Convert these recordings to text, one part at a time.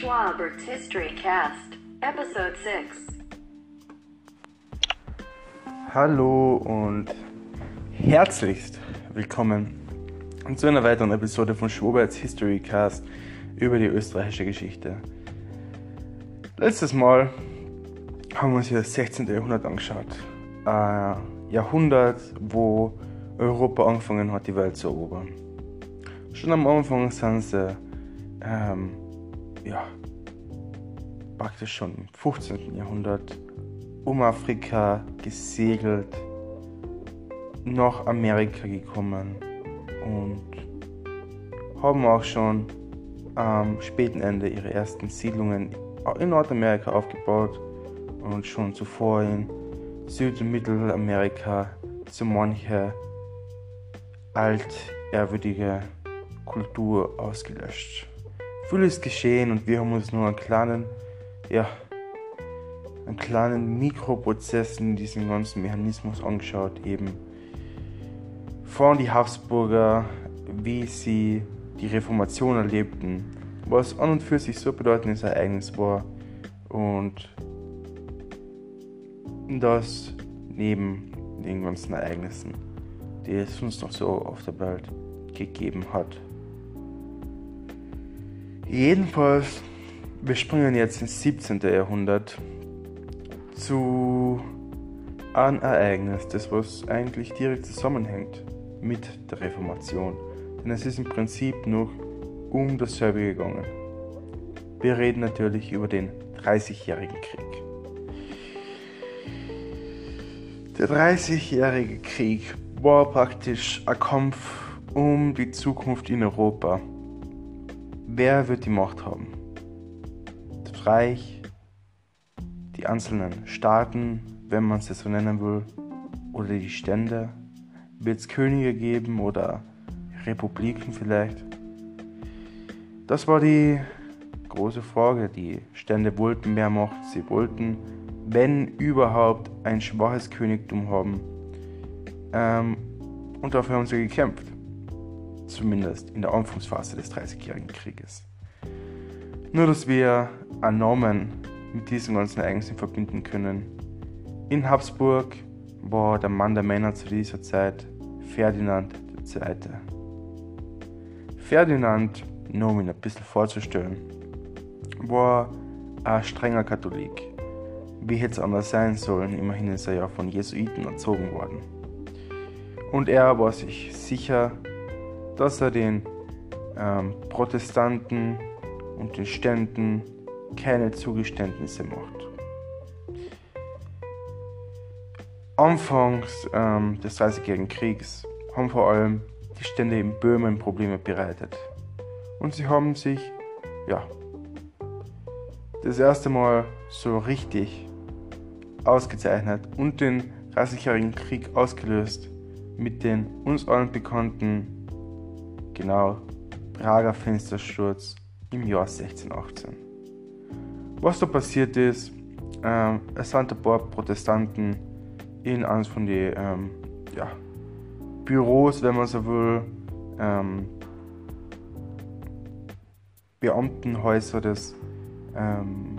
Schwabert's History Cast, Episode 6. Hallo und herzlichst willkommen zu einer weiteren Episode von Schwaberts History Cast über die österreichische Geschichte. Letztes Mal haben wir uns hier das 16. Jahrhundert angeschaut. Ein Jahrhundert, wo Europa angefangen hat, die Welt zu erobern. Schon am Anfang sind sie ähm, ja, praktisch schon im 15. Jahrhundert um Afrika gesegelt, nach Amerika gekommen und haben auch schon am späten Ende ihre ersten Siedlungen in Nordamerika aufgebaut und schon zuvor in Süd- und Mittelamerika so manche altehrwürdige Kultur ausgelöscht. Viel ist geschehen und wir haben uns nur einen kleinen, ja, einen kleinen Mikroprozess in diesem ganzen Mechanismus angeschaut, eben von die Habsburger, wie sie die Reformation erlebten, was an und für sich so bedeutendes Ereignis war und das neben den ganzen Ereignissen, die es uns noch so auf der Welt gegeben hat. Jedenfalls, wir springen jetzt ins 17. Jahrhundert zu einem Ereignis, das was eigentlich direkt zusammenhängt mit der Reformation. Denn es ist im Prinzip noch um dasselbe gegangen. Wir reden natürlich über den 30-jährigen Krieg. Der 30-jährige Krieg war praktisch ein Kampf um die Zukunft in Europa. Wer wird die Macht haben? Das Reich, die einzelnen Staaten, wenn man es so nennen will, oder die Stände? Wird es Könige geben oder Republiken vielleicht? Das war die große Frage. Die Stände wollten mehr Macht, sie wollten, wenn überhaupt, ein schwaches Königtum haben. Ähm, und dafür haben sie gekämpft zumindest in der Anfangsphase des Dreißigjährigen Krieges. Nur dass wir einen Namen mit diesem ganzen Ereignissen verbinden können. In Habsburg war der Mann der Männer zu dieser Zeit Ferdinand II. Ferdinand, nur um ihn ein bisschen vorzustellen, war ein strenger Katholik. Wie hätte es anders sein sollen, immerhin ist er ja von Jesuiten erzogen worden. Und er war sich sicher, dass er den ähm, Protestanten und den Ständen keine Zugeständnisse macht. Anfangs ähm, des Dreißigjährigen Kriegs haben vor allem die Stände in Böhmen Probleme bereitet. Und sie haben sich, ja, das erste Mal so richtig ausgezeichnet und den Dreißigjährigen Krieg ausgelöst mit den uns allen bekannten genau Prager Fenstersturz im Jahr 1618. Was da passiert ist, ähm, es sind ein paar Protestanten in eines von den ähm, ja, Büros, wenn man so will, ähm, Beamtenhäuser des, ähm,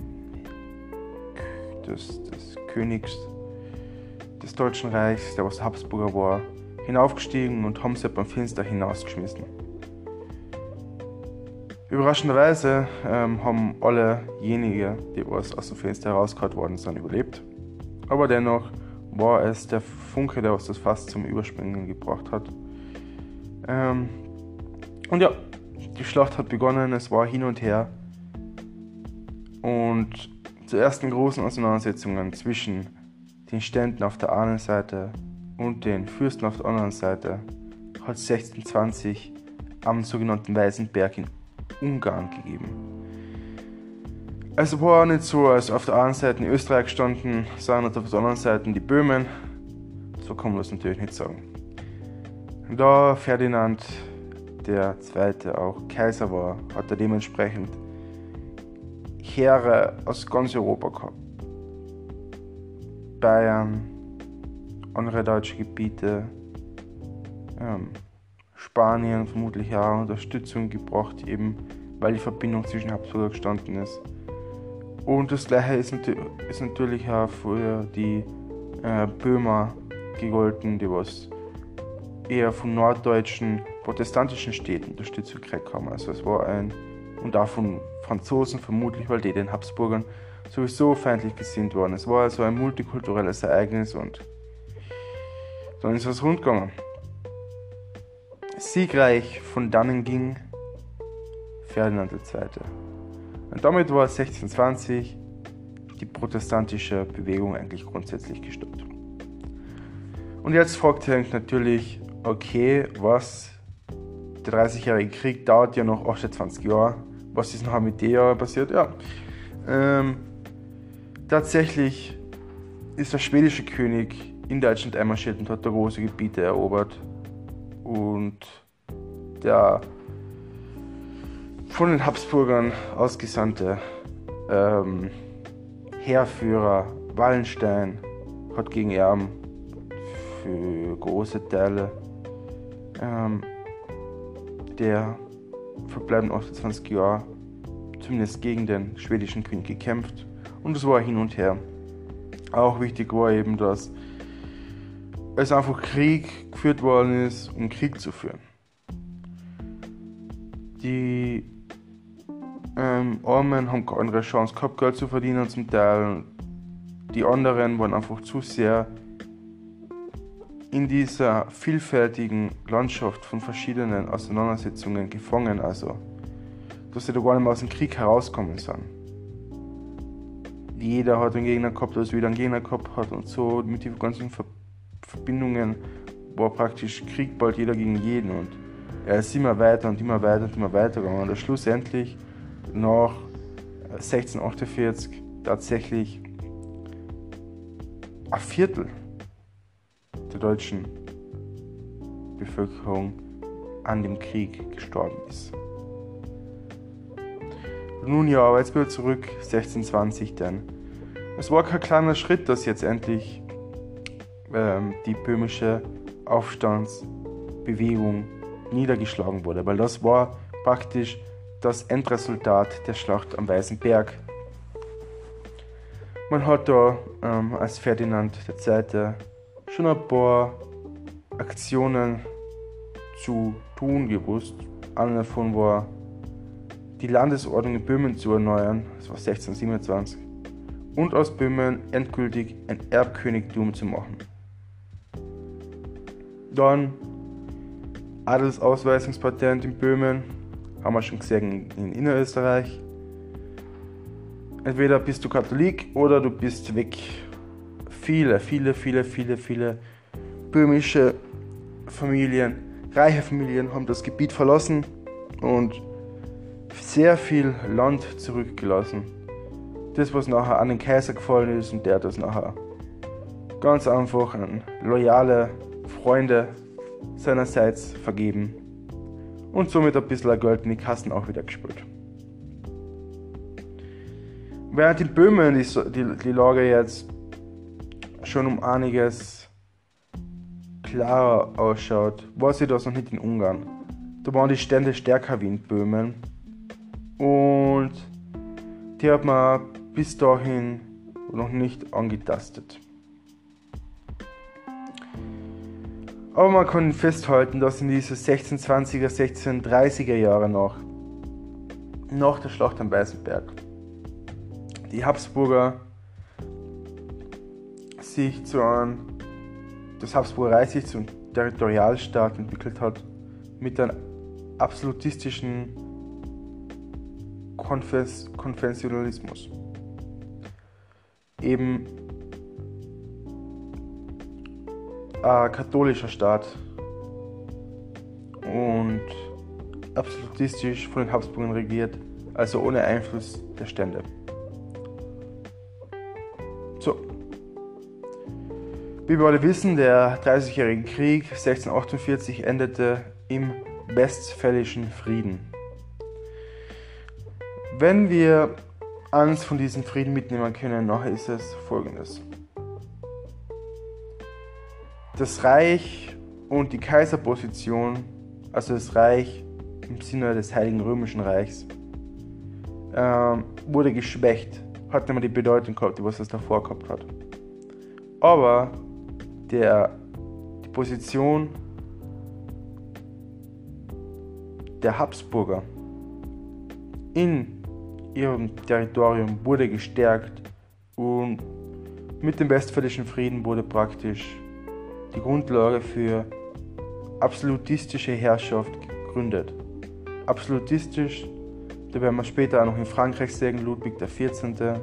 des, des Königs des Deutschen Reichs, der was Habsburger war, hinaufgestiegen und haben sie beim Fenster hinausgeschmissen. Überraschenderweise ähm, haben allejenigen, die aus, aus dem Fenster herausgehauen worden sind, überlebt. Aber dennoch war es der Funke, der uns das fast zum Überspringen gebracht hat. Ähm, und ja, die Schlacht hat begonnen, es war hin und her. Und zu ersten großen Auseinandersetzungen zwischen den Ständen auf der einen Seite und den Fürsten auf der anderen Seite hat 1620 am sogenannten Weißen Berg in Ungarn gegeben. Es war nicht so, als auf der einen Seite in Österreich standen, sondern auf der anderen Seite die Böhmen. So kann man das natürlich nicht sagen. Da Ferdinand Zweite auch Kaiser war, hat er dementsprechend Heere aus ganz Europa gehabt. Bayern, andere deutsche Gebiete, ähm, Spanien vermutlich auch Unterstützung gebracht, eben weil die Verbindung zwischen Habsburger gestanden ist. Und das gleiche ist, ist natürlich auch für die äh, Böhmer gegolten, die was eher von norddeutschen protestantischen Städten Unterstützung gekriegt haben. Also es war ein, und auch von Franzosen vermutlich, weil die den Habsburgern sowieso feindlich gesinnt waren. Es war also ein multikulturelles Ereignis und dann ist es rundgegangen. Siegreich von dannen ging Ferdinand II. Und damit war 1620 die protestantische Bewegung eigentlich grundsätzlich gestoppt. Und jetzt fragt sich natürlich, okay, was, der 30-jährige Krieg dauert ja noch 28 Jahre, was ist noch mit der Jahr passiert? Ja, ähm, tatsächlich ist der schwedische König in Deutschland einmarschiert und hat da große Gebiete erobert. Und der von den Habsburgern ausgesandte ähm, Heerführer Wallenstein hat gegen Erben für große Teile ähm, der verbleibenden 28 Jahre zumindest gegen den schwedischen König gekämpft und es war hin und her. Auch wichtig war eben, dass es einfach Krieg geführt worden ist, um Krieg zu führen. Die ähm, Armen haben keine andere Chance gehabt, Geld zu verdienen zum Teil. Die anderen waren einfach zu sehr in dieser vielfältigen Landschaft von verschiedenen Auseinandersetzungen gefangen, also dass sie da gar nicht mehr aus dem Krieg herauskommen sind. Jeder hat einen Gegner gehabt, als wieder einen Gegner gehabt hat und so mit den ganzen Verbindungen war praktisch Krieg bald jeder gegen jeden und er ist immer weiter und immer weiter und immer weiter gegangen. Und schlussendlich nach 1648 tatsächlich ein Viertel der deutschen Bevölkerung an dem Krieg gestorben ist. Nun ja, aber jetzt wieder zurück, 1620 denn. Es war kein kleiner Schritt, dass jetzt endlich ähm, die böhmische Aufstandsbewegung niedergeschlagen wurde, weil das war praktisch das Endresultat der Schlacht am Weißen Berg. Man hat da ähm, als Ferdinand II. schon ein paar Aktionen zu tun gewusst. Eine davon war, die Landesordnung in Böhmen zu erneuern, das war 1627, und aus Böhmen endgültig ein Erbkönigtum zu machen. Dann Adelsausweisungspatent in Böhmen, haben wir schon gesehen in Innerösterreich. Entweder bist du Katholik oder du bist weg. Viele, viele, viele, viele, viele böhmische Familien, reiche Familien haben das Gebiet verlassen und sehr viel Land zurückgelassen. Das, was nachher an den Kaiser gefallen ist und der das nachher ganz einfach an loyale Freunde seinerseits vergeben und somit ein bisschen Geld in die Kassen auch wieder gespült. Während in Böhmen die, die, die Lage jetzt schon um einiges klarer ausschaut, war sie das noch nicht in Ungarn. Da waren die Stände stärker wie in Böhmen und die hat man bis dahin noch nicht angetastet. Aber man kann festhalten, dass in diese 1620er, 1630er Jahre noch, nach der Schlacht am Weißenberg, die Habsburger sich zu einem, das Habsburger Reich sich zum Territorialstaat entwickelt hat, mit einem absolutistischen Konfes Konventionalismus. Eben äh, katholischer Staat und absolutistisch von den Habsburgern regiert, also ohne Einfluss der Stände. So. Wie wir alle wissen, der Dreißigjährige Krieg 1648 endete im Westfälischen Frieden. Wenn wir eines von diesen Frieden mitnehmen können, nachher ist es folgendes. Das Reich und die Kaiserposition, also das Reich im Sinne des Heiligen Römischen Reichs, ähm, wurde geschwächt. Hat nicht mehr die Bedeutung gehabt, die was es davor gehabt hat. Aber der, die Position der Habsburger in ihrem Territorium wurde gestärkt und mit dem Westfälischen Frieden wurde praktisch die Grundlage für absolutistische Herrschaft gegründet. Absolutistisch, da werden wir später auch noch in Frankreich sehen, Ludwig XIV.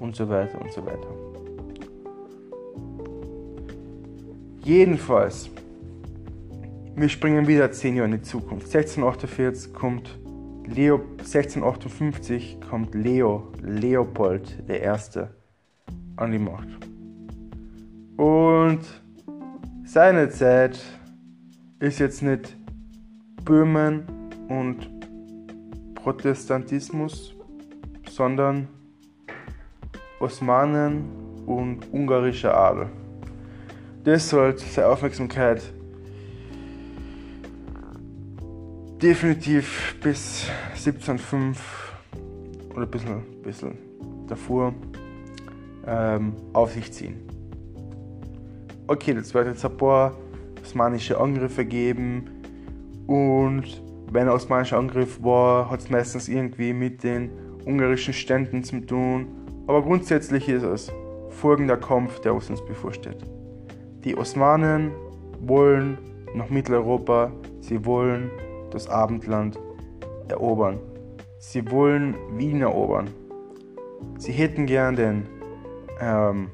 und so weiter und so weiter. Jedenfalls, wir springen wieder 10 Jahre in die Zukunft. 1648 kommt Leo, 1658 kommt Leo, Leopold I. an die Macht. Und seine Zeit ist jetzt nicht Böhmen und Protestantismus, sondern Osmanen und ungarischer Adel. Das sollte seine Aufmerksamkeit definitiv bis 1705 oder ein bisschen, bisschen davor ähm, auf sich ziehen. Okay, das wird jetzt ein paar osmanische Angriffe geben und wenn ein osmanischer Angriff war, hat es meistens irgendwie mit den ungarischen Ständen zu tun. Aber grundsätzlich ist es folgender Kampf, der uns bevorsteht. Die Osmanen wollen nach Mitteleuropa, sie wollen das Abendland erobern. Sie wollen Wien erobern. Sie hätten gern den ähm,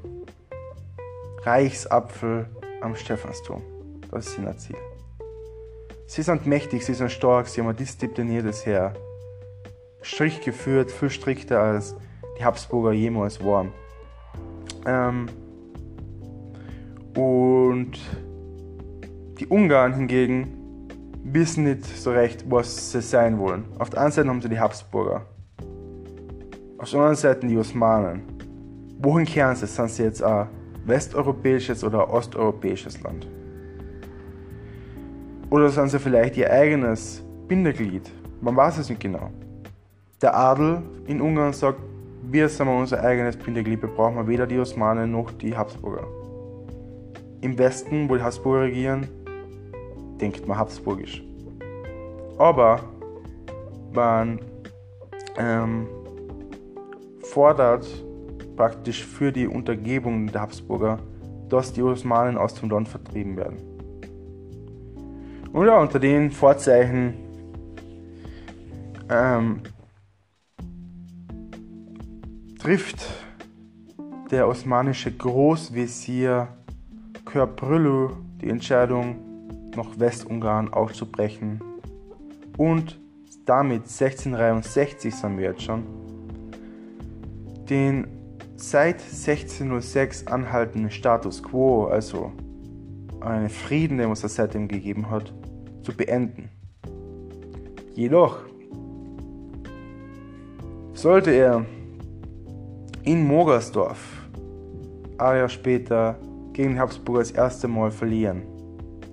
Reichsapfel am Stephansturm. Das ist ihr Ziel. Sie sind mächtig, sie sind stark, sie haben ein diszipliniertes Heer. Strich geführt, viel strikter als die Habsburger jemals waren. Ähm, und die Ungarn hingegen wissen nicht so recht, was sie sein wollen. Auf der einen Seite haben sie die Habsburger, auf der anderen Seite die Osmanen. Wohin kehren sie? Sind sie jetzt ein westeuropäisches oder osteuropäisches Land? Oder sind sie vielleicht ihr eigenes Bindeglied? Man weiß es nicht genau. Der Adel in Ungarn sagt, wir sind unser eigenes Bindeglied, wir brauchen weder die Osmanen noch die Habsburger. Im Westen, wo die Habsburger regieren, denkt man habsburgisch. Aber man ähm, fordert praktisch für die Untergebung der Habsburger, dass die Osmanen aus dem Land vertrieben werden. Und ja, unter den Vorzeichen ähm, trifft der osmanische Großvezier Körprülü die Entscheidung, nach Westungarn aufzubrechen. Und damit 1663 sind wir jetzt schon, den seit 1606 anhaltenden Status quo, also einen Frieden, den es seitdem gegeben hat, zu beenden. Jedoch sollte er in Mogersdorf ein Jahr später gegen Habsburg das erste Mal verlieren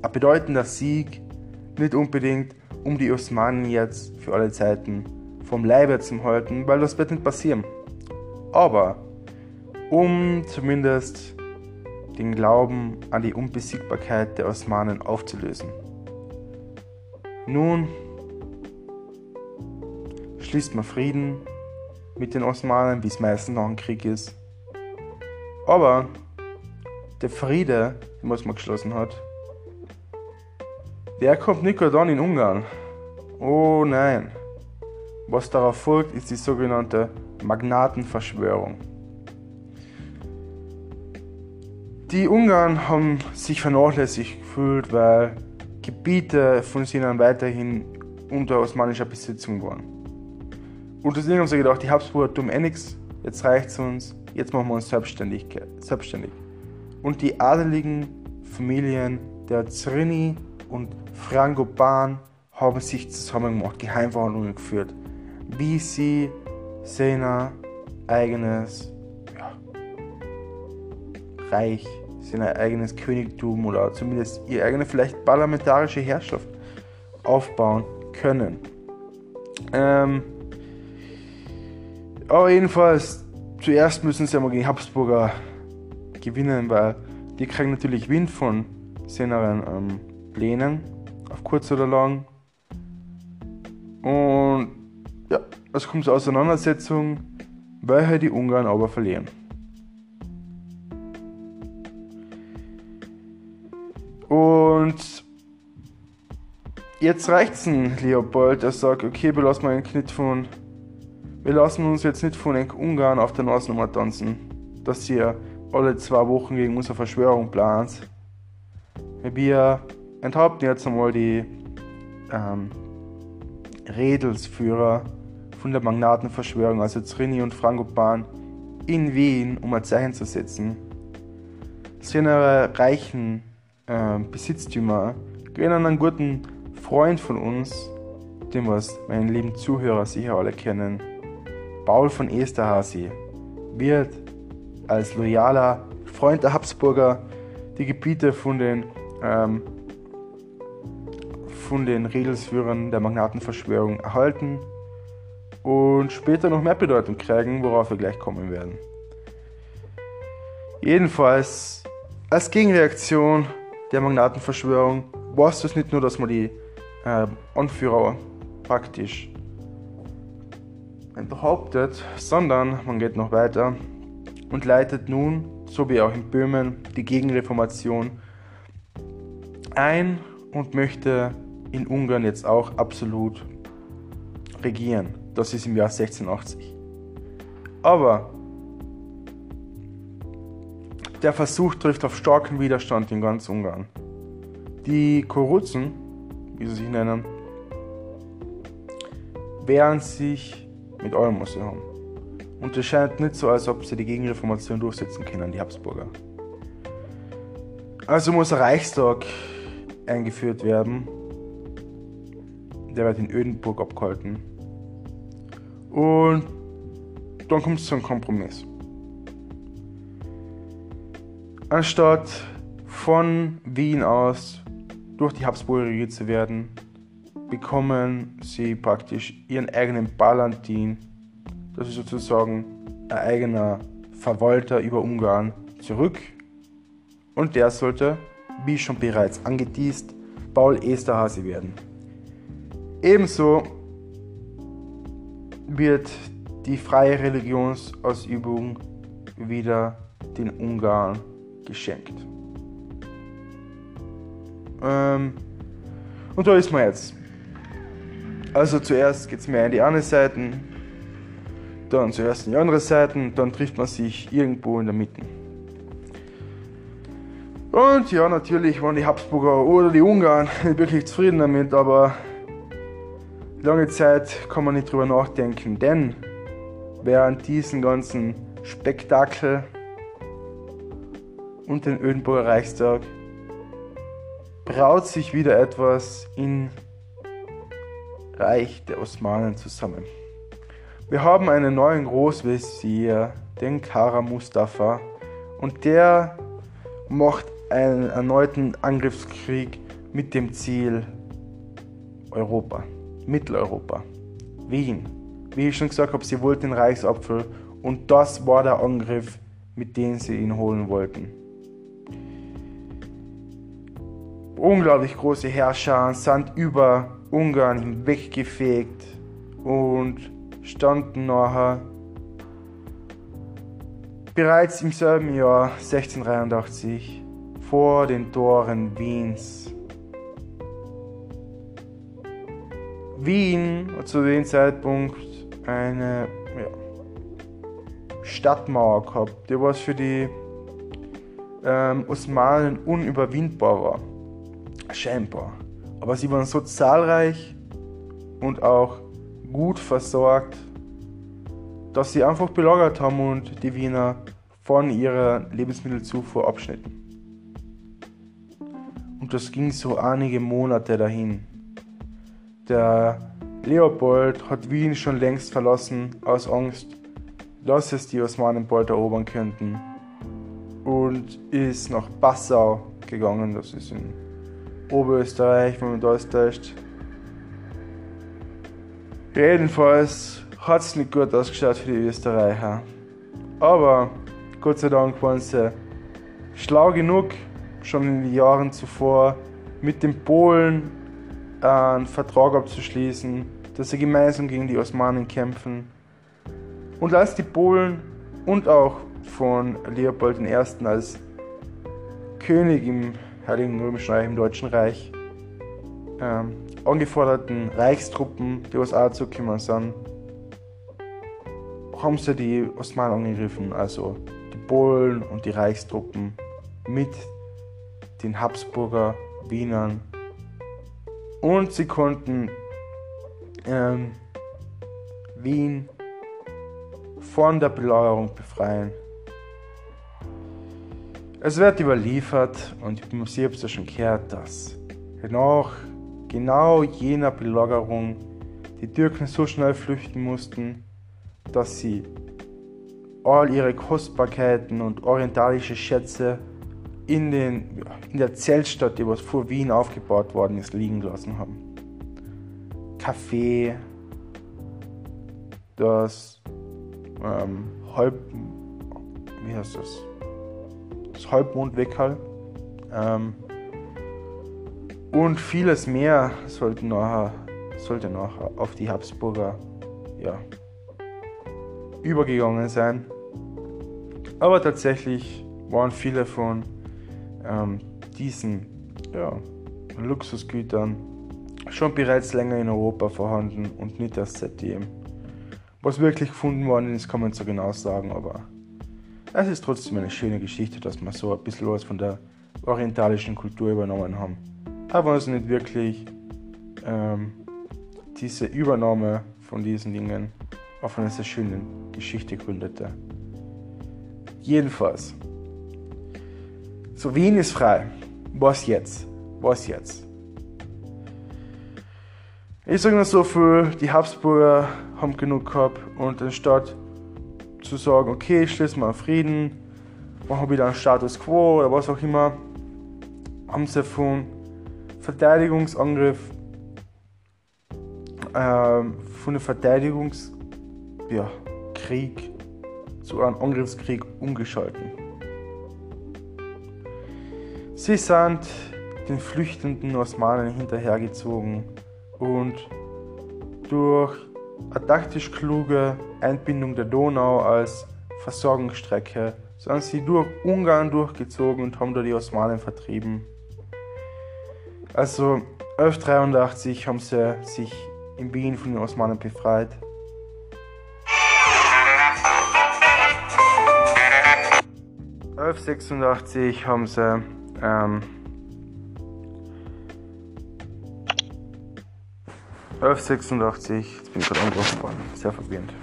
ein bedeutender Sieg, nicht unbedingt, um die Osmanen jetzt für alle Zeiten vom Leibe zu halten, weil das wird nicht passieren. Aber um zumindest den Glauben an die Unbesiegbarkeit der Osmanen aufzulösen. Nun schließt man Frieden mit den Osmanen, wie es meistens noch ein Krieg ist. Aber der Friede, den man geschlossen hat, der kommt an in Ungarn. Oh nein. Was darauf folgt, ist die sogenannte Magnatenverschwörung. Die Ungarn haben sich vernachlässigt gefühlt, weil Gebiete von ihnen weiterhin unter osmanischer Besitzung waren. Und deswegen haben sie gedacht, die Habsburger tun eh nichts, jetzt reicht es uns, jetzt machen wir uns selbstständig. selbstständig. Und die adeligen Familien der Zrini und Frangopan haben sich zusammen gemacht, Geheimverhandlungen geführt, wie sie sein eigenes Reich, sein eigenes Königtum oder zumindest ihre eigene vielleicht parlamentarische Herrschaft aufbauen können. Ähm, Aber jedenfalls, zuerst müssen sie einmal gegen Habsburger gewinnen, weil die kriegen natürlich Wind von seinen ähm, Plänen, auf kurz oder lang. Und ja, es kommt zur Auseinandersetzung, weil halt die Ungarn aber verlieren. Und jetzt reicht's ein Leopold, der sagt, okay, wir lassen mal Knitt von. Wir lassen uns jetzt nicht von den Ungarn auf der Nasnummer tanzen, dass ihr alle zwei Wochen gegen unsere Verschwörung plant. Wir enthaupten jetzt einmal die ähm, Redelsführer von der Magnatenverschwörung, also Zrini und Frankopan, in Wien, um ein Zeichen zu setzen. Seine reichen äh, Besitztümer gehen an einen guten Freund von uns, den was meine lieben Zuhörer sicher alle kennen, Paul von Esterhazy, wird als loyaler Freund der Habsburger die Gebiete von den, ähm, von den Redelsführern der Magnatenverschwörung erhalten und später noch mehr Bedeutung kriegen, worauf wir gleich kommen werden. Jedenfalls, als Gegenreaktion der Magnatenverschwörung war es nicht nur, dass man die äh, Anführer praktisch behauptet, sondern man geht noch weiter und leitet nun, so wie auch in Böhmen, die Gegenreformation ein und möchte in Ungarn jetzt auch absolut regieren. Das ist im Jahr 1680. Aber der Versuch trifft auf starken Widerstand in ganz Ungarn. Die Koruzen, wie sie sich nennen, wehren sich mit sie haben. Und es scheint nicht so, als ob sie die Gegenreformation durchsetzen können, die Habsburger. Also muss ein Reichstag eingeführt werden. Der wird in Ödenburg abgehalten. Und dann kommt es zu einem Kompromiss. Anstatt von Wien aus durch die Habsburger regiert zu werden, bekommen sie praktisch ihren eigenen Palantin das ist sozusagen ein eigener Verwalter über Ungarn zurück. Und der sollte, wie schon bereits angeteased, Paul Esterhazy werden. Ebenso wird die freie Religionsausübung wieder den Ungarn geschenkt. Ähm, und da ist man jetzt. Also zuerst geht es mehr in die eine Seite, dann zuerst in die andere Seite, dann trifft man sich irgendwo in der Mitte. Und ja, natürlich waren die Habsburger oder die Ungarn nicht wirklich zufrieden damit, aber lange Zeit kann man nicht drüber nachdenken, denn während diesen ganzen Spektakel und den Ödenburger Reichstag braut sich wieder etwas in Reich der Osmanen zusammen. Wir haben einen neuen Großvezier, den Kara Mustafa, und der macht einen erneuten Angriffskrieg mit dem Ziel Europa, Mitteleuropa, Wien. Wie ich schon gesagt habe, sie wollten den Reichsapfel und das war der Angriff, mit dem sie ihn holen wollten. Unglaublich große Herrscher sind über Ungarn hinweggefegt und standen nachher bereits im selben Jahr 1683 vor den Toren Wiens. Wien hat zu dem Zeitpunkt eine ja, Stadtmauer gehabt, die was für die ähm, Osmanen unüberwindbar war. Scheinbar. Aber sie waren so zahlreich und auch gut versorgt, dass sie einfach belagert haben und die Wiener von ihrer Lebensmittelzufuhr abschnitten. Und das ging so einige Monate dahin. Der Leopold hat Wien schon längst verlassen aus Angst, dass es die Osmanen bald erobern könnten und ist nach Passau gegangen, das ist in Oberösterreich, wenn man da ist. Jedenfalls hat es nicht gut ausgeschaut für die Österreicher. Aber Gott sei Dank waren sie schlau genug, schon in den Jahren zuvor mit den Polen einen Vertrag abzuschließen, dass sie gemeinsam gegen die Osmanen kämpfen. Und als die Polen und auch von Leopold I. als König im Heiligen Römischen Reich, im Deutschen Reich, ähm, angeforderten Reichstruppen, die aus A zugekommen sind, haben sie die Osmanen angegriffen, also die Polen und die Reichstruppen mit den Habsburger Wienern. Und sie konnten ähm, Wien von der Belagerung befreien. Es wird überliefert, und habe es ja schon gehört, dass nach genau jener Belagerung die Türken so schnell flüchten mussten, dass sie all ihre Kostbarkeiten und orientalische Schätze in, den, in der Zeltstadt, die was vor Wien aufgebaut worden ist, liegen gelassen haben. Kaffee, das ähm, Halb, wie heißt das? Das Halbmondweckerl ähm, und vieles mehr sollte nachher, sollte nachher auf die Habsburger ja, übergegangen sein. Aber tatsächlich waren viele von ähm, diesen ja, Luxusgütern schon bereits länger in Europa vorhanden und nicht erst seitdem. Was wirklich gefunden worden ist, kann man so genau sagen, aber es ist trotzdem eine schöne Geschichte, dass wir so ein bisschen was von der orientalischen Kultur übernommen haben. Aber es nicht wirklich ähm, diese Übernahme von diesen Dingen auf einer sehr schönen Geschichte gründete. Jedenfalls. So, Wien ist frei. Was jetzt? Was jetzt? Ich sage nur so viel, die Habsburger haben genug gehabt und anstatt zu sagen, okay, ich schließe mal Frieden, machen wieder einen Status Quo oder was auch immer, haben sie von Verteidigungsangriff, ähm, von einem Verteidigungskrieg ja, zu einem Angriffskrieg umgeschalten. Sie sind den flüchtenden Osmanen hinterhergezogen und durch eine taktisch kluge Einbindung der Donau als Versorgungsstrecke sind sie durch Ungarn durchgezogen und haben da die Osmanen vertrieben. Also 1183 haben sie sich in Wien von den Osmanen befreit. ...1186 haben sie ähm, 1186, jetzt bin ich gerade angerufen worden, sehr verwirrend.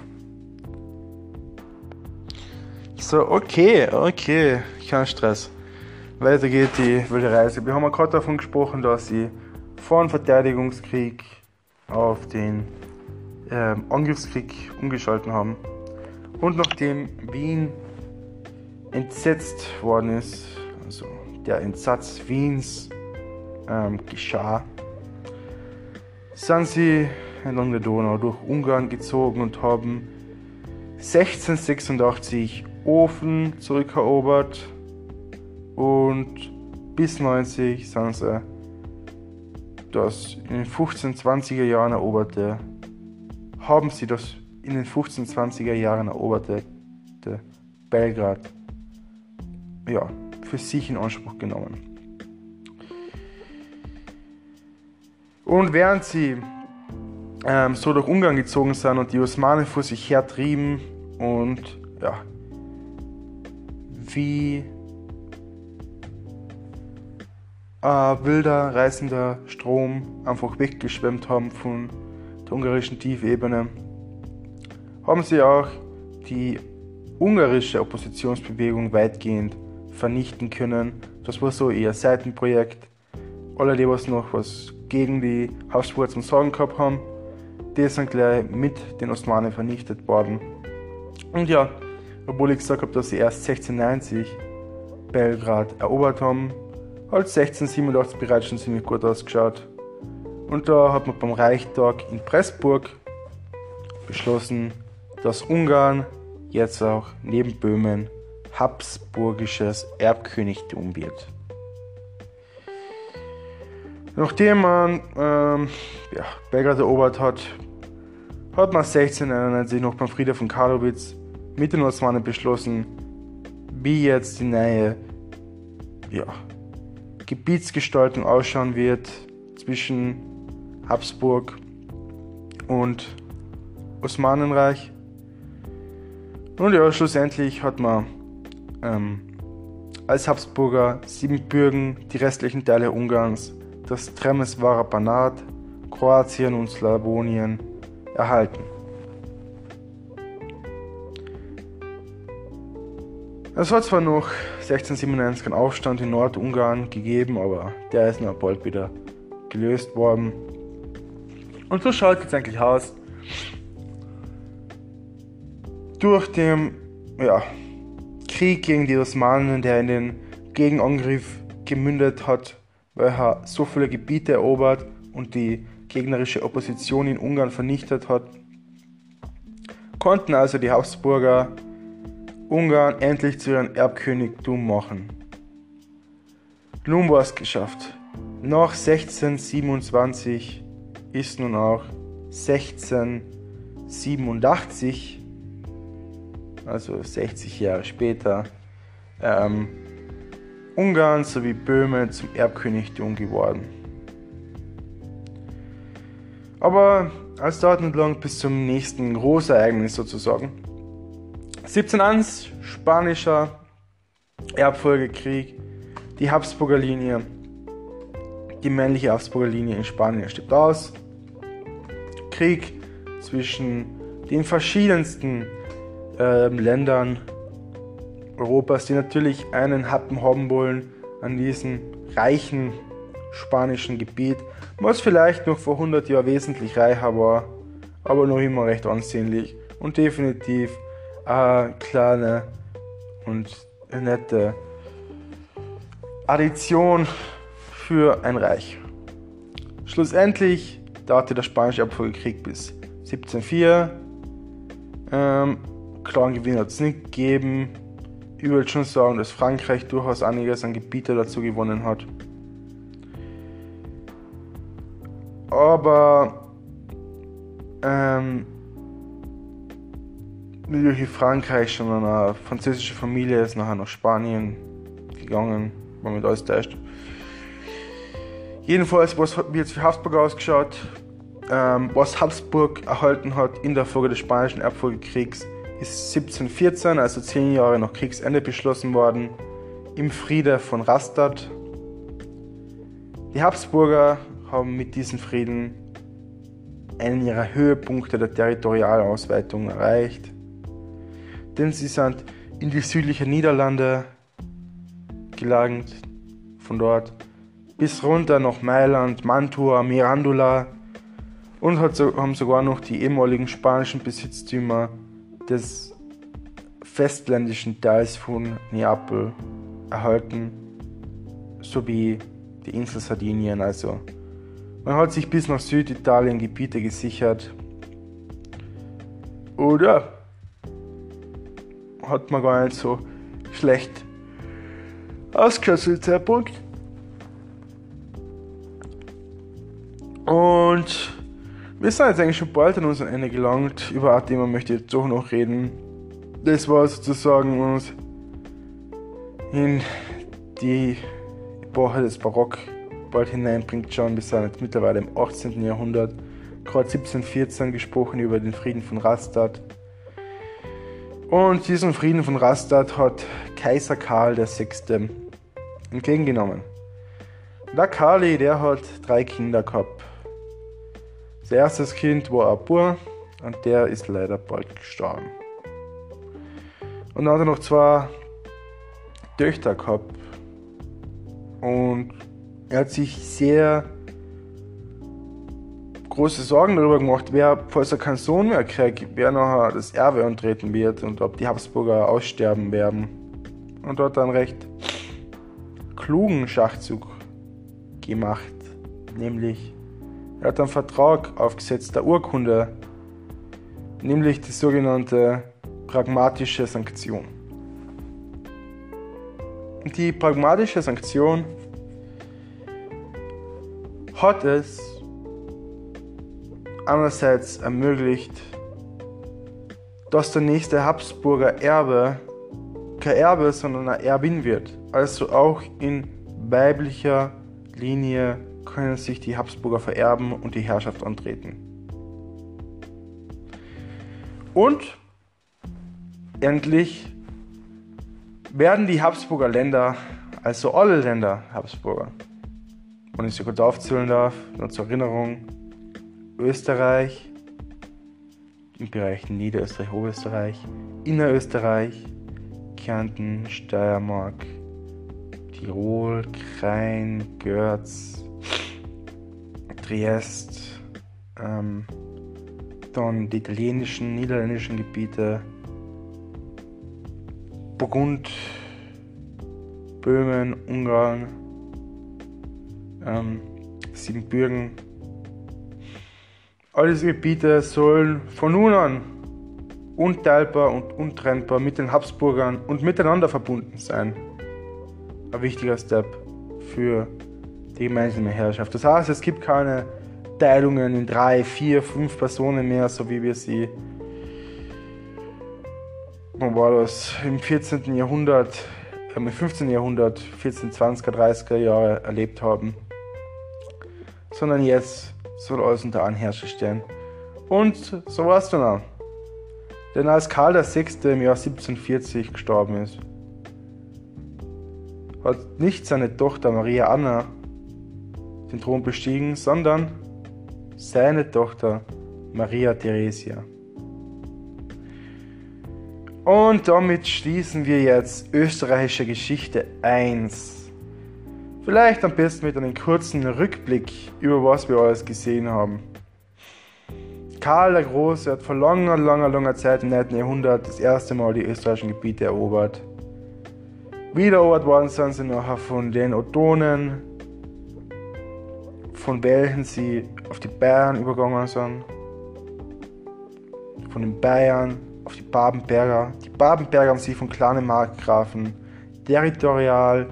So, okay, okay, kein Stress. Weiter geht die wilde Reise. Wir haben gerade davon gesprochen, dass sie dem Verteidigungskrieg auf den ähm, Angriffskrieg umgeschalten haben. Und nachdem Wien entsetzt worden ist, also der Entsatz Wiens ähm, geschah, sind sie entlang der Donau durch Ungarn gezogen und haben 1686 Ofen zurückerobert und bis 90 sind sie das in den 1520er Jahren eroberte, haben sie das in den 1520er Jahren eroberte Belgrad ja, für sich in Anspruch genommen. Und während sie ähm, so durch Ungarn gezogen sind und die Osmanen vor sich hertrieben und ja, wie ein wilder, reißender Strom einfach weggeschwemmt haben von der ungarischen Tiefebene, haben sie auch die ungarische Oppositionsbewegung weitgehend vernichten können. Das war so eher Seitenprojekt. Alle, die was noch was gegen die Habsburger zum Sagen gehabt haben, die sind gleich mit den Osmanen vernichtet worden. Und ja, obwohl ich gesagt habe, dass sie erst 1690 Belgrad erobert haben, hat 1687 bereits schon ziemlich gut ausgeschaut. Und da hat man beim Reichtag in Pressburg beschlossen, dass Ungarn jetzt auch neben Böhmen habsburgisches Erbkönigtum wird. Nachdem man ähm, ja, Belgrad erobert hat, hat man 1691 noch beim Frieden von Karlowitz mit den Osmanen beschlossen, wie jetzt die neue ja, Gebietsgestaltung ausschauen wird zwischen Habsburg und Osmanenreich. Und ja, schlussendlich hat man ähm, als Habsburger Siebenbürgen, die restlichen Teile Ungarns, das Tremeswarer Banat, Kroatien und Slawonien erhalten. Es hat zwar noch 1697 einen Aufstand in Nordungarn gegeben, aber der ist noch bald wieder gelöst worden. Und so schaut es eigentlich aus. Durch den ja, Krieg gegen die Osmanen, der in den Gegenangriff gemündet hat, weil er so viele Gebiete erobert und die gegnerische Opposition in Ungarn vernichtet hat, konnten also die Habsburger Ungarn endlich zu ihrem Erbkönigtum machen. Nun war es geschafft. Nach 1627 ist nun auch 1687, also 60 Jahre später, ähm, Ungarn sowie Böhmen zum Erbkönigtum geworden. Aber es dauert nicht lang bis zum nächsten Großereignis sozusagen. 1701, spanischer Erbfolgekrieg, die Habsburger Linie, die männliche Habsburger Linie in Spanien stirbt aus. Krieg zwischen den verschiedensten äh, Ländern Europas, die natürlich einen Happen haben wollen an diesem reichen spanischen Gebiet, was vielleicht noch vor 100 Jahren wesentlich reicher war, aber noch immer recht ansehnlich und definitiv eine kleine und nette Addition für ein Reich. Schlussendlich dauerte der spanische Erbfolgekrieg bis 1704. Ähm, klaren Gewinn hat es nicht gegeben. Ich würde schon sagen, dass Frankreich durchaus einiges an Gebiete dazu gewonnen hat. Aber ähm, durch Frankreich schon eine französische Familie ist nachher nach Spanien gegangen, war mit alles täuscht. Jedenfalls, was wie jetzt für Habsburg ausgeschaut, ähm, was Habsburg erhalten hat in der Folge des Spanischen Erbfolgekriegs, ist 1714, also zehn Jahre nach Kriegsende, beschlossen worden, im Friede von Rastatt. Die Habsburger haben mit diesem Frieden einen ihrer Höhepunkte der Territorialausweitung erreicht denn sie sind in die südlichen Niederlande gelangt, von dort bis runter nach Mailand, Mantua, Mirandula und haben sogar noch die ehemaligen spanischen Besitztümer des festländischen Teils von Neapel erhalten, sowie die Insel Sardinien. Also man hat sich bis nach Süditalien Gebiete gesichert. Oder hat man gar nicht so schlecht ausgehört zu Zeitpunkt. Und wir sind jetzt eigentlich schon bald an unserem Ende gelangt. Über ein Thema möchte ich jetzt doch noch reden. Das war sozusagen uns in die Epoche des Barock bald hineinbringt schon. Wir sind jetzt mittlerweile im 18. Jahrhundert. Gerade 1714 gesprochen über den Frieden von Rastatt. Und diesen Frieden von Rastatt hat Kaiser Karl VI. entgegengenommen. Der Karli, der hat drei Kinder gehabt. Das erste Kind war ein Bub und der ist leider bald gestorben. Und dann hat er noch zwei Töchter gehabt. Und er hat sich sehr große Sorgen darüber gemacht, wer, falls er keinen Sohn mehr kriegt, wer nachher das Erbe antreten wird und ob die Habsburger aussterben werden. Und dort einen recht klugen Schachzug gemacht, nämlich er hat einen Vertrag aufgesetzt, der Urkunde, nämlich die sogenannte pragmatische Sanktion. Die pragmatische Sanktion hat es einerseits ermöglicht, dass der nächste Habsburger Erbe kein Erbe, sondern eine Erbin wird. Also auch in weiblicher Linie können sich die Habsburger vererben und die Herrschaft antreten. Und endlich werden die Habsburger Länder, also alle Länder Habsburger, wenn ich sie kurz aufzählen darf, nur zur Erinnerung, Österreich, im Bereich Niederösterreich, Oberösterreich, Innerösterreich, Kärnten, Steiermark, Tirol, Krain, Görz, Triest, ähm, dann die italienischen, niederländischen Gebiete, Burgund, Böhmen, Ungarn, ähm, Siebenbürgen. All diese Gebiete sollen von nun an unteilbar und untrennbar mit den Habsburgern und miteinander verbunden sein. Ein wichtiger Step für die gemeinsame Herrschaft. Das heißt, es gibt keine Teilungen in drei, vier, fünf Personen mehr, so wie wir sie wann war das, im 14. Jahrhundert, äh, im 15. Jahrhundert, 14, 20er, 30er Jahre erlebt haben. Sondern jetzt soll alles unter einen Herrscher stehen. Und so war es dann auch. Denn als Karl VI. im Jahr 1740 gestorben ist, hat nicht seine Tochter Maria Anna den Thron bestiegen, sondern seine Tochter Maria Theresia. Und damit schließen wir jetzt österreichische Geschichte 1. Vielleicht am besten mit einem kurzen Rückblick über was wir alles gesehen haben. Karl der Große hat vor langer, langer, langer Zeit im 9. Jahrhundert das erste Mal die österreichischen Gebiete erobert. Wiedererobert worden sind sie nachher von den Ottonen, von welchen sie auf die Bayern übergegangen sind. Von den Bayern auf die Babenberger. Die Babenberger haben sich von kleinen Markgrafen territorial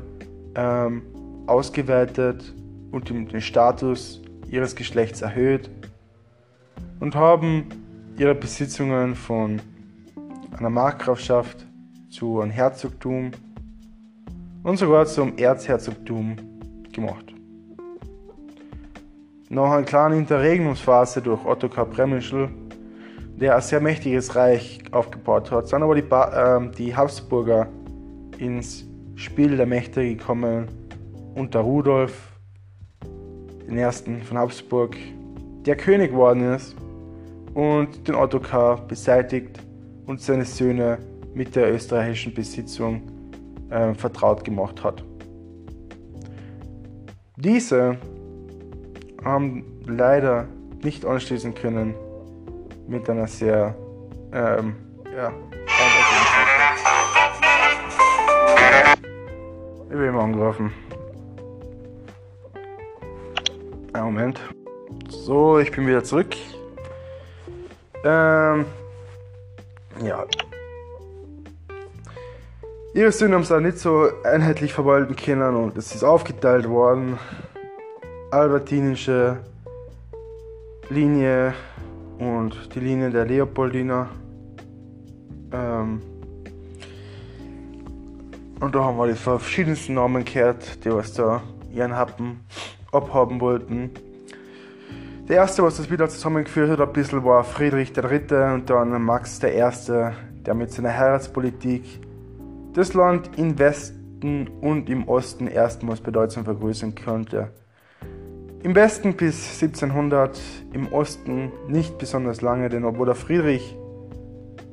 ähm, ausgeweitet und den Status ihres Geschlechts erhöht und haben ihre Besitzungen von einer Markgrafschaft zu einem Herzogtum und sogar zum Erzherzogtum gemacht. Nach einer kleinen Interregnumsphase durch Ottokar Bremischl, der ein sehr mächtiges Reich aufgebaut hat, sind aber die, ba äh, die Habsburger ins Spiel der Mächte gekommen unter Rudolf, den ersten von Habsburg, der König geworden ist und den Ottokar beseitigt und seine Söhne mit der österreichischen Besitzung äh, vertraut gemacht hat. Diese haben leider nicht anschließen können mit einer sehr ähm, ja, ich bin immer angerufen. Einen Moment. So, ich bin wieder zurück. Ähm, ja. Ihre Söhne haben es auch nicht so einheitlich verwalten können und es ist aufgeteilt worden. Albertinische Linie und die Linie der Leopoldiner. Ähm, und da haben wir die verschiedensten Namen gehört, die was da ihren Happen abhaben wollten. Der erste, was das wieder zusammengeführt hat, ein bisschen war Friedrich III. und dann Max I., der mit seiner Heiratspolitik das Land im Westen und im Osten erstmals bedeutsam vergrößern konnte. Im Westen bis 1700, im Osten nicht besonders lange, denn obwohl der Friedrich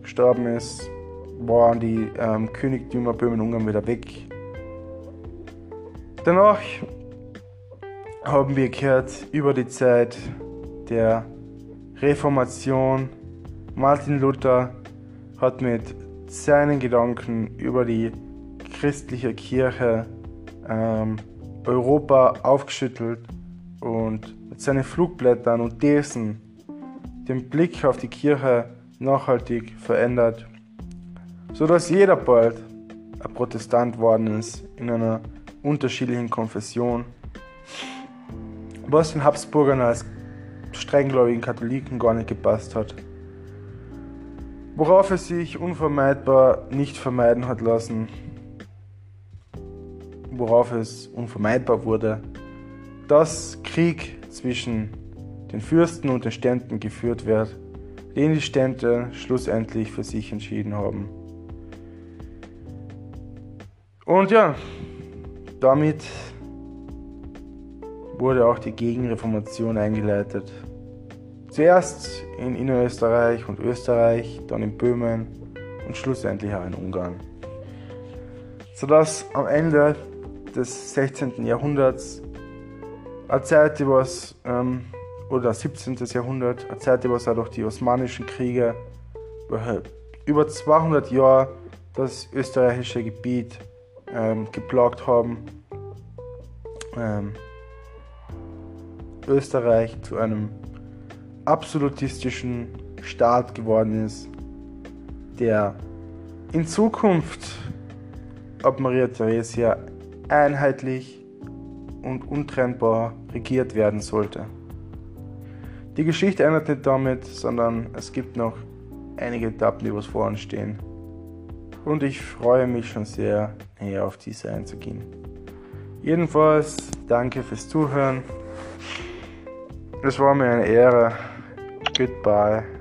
gestorben ist, waren die ähm, Königtümer Böhmen und Ungarn wieder weg. Danach haben wir gehört über die Zeit der Reformation. Martin Luther hat mit seinen Gedanken über die christliche Kirche ähm, Europa aufgeschüttelt und mit seinen Flugblättern und Thesen den Blick auf die Kirche nachhaltig verändert, sodass jeder bald ein Protestant worden ist in einer unterschiedlichen Konfession, was den Habsburgern als strenggläubigen Katholiken gar nicht gepasst hat. Worauf es sich unvermeidbar nicht vermeiden hat lassen, worauf es unvermeidbar wurde, dass Krieg zwischen den Fürsten und den Ständen geführt wird, den die Stände schlussendlich für sich entschieden haben. Und ja, damit wurde auch die Gegenreformation eingeleitet. Zuerst in Innerösterreich und Österreich, dann in Böhmen und schlussendlich auch in Ungarn. Sodass am Ende des 16. Jahrhunderts eine Zeit, was, ähm, oder 17. Jahrhundert, eine Zeit, was auch durch die osmanischen Kriege über 200 Jahre das österreichische Gebiet ähm, geplagt haben. Ähm, Österreich zu einem absolutistischen Staat geworden ist, der in Zukunft ab Maria Theresia einheitlich und untrennbar regiert werden sollte. Die Geschichte endet nicht damit, sondern es gibt noch einige Etappen, die was vor uns stehen. Und ich freue mich schon sehr, näher auf diese einzugehen. Jedenfalls danke fürs Zuhören. Es war mir eine Ehre. Goodbye.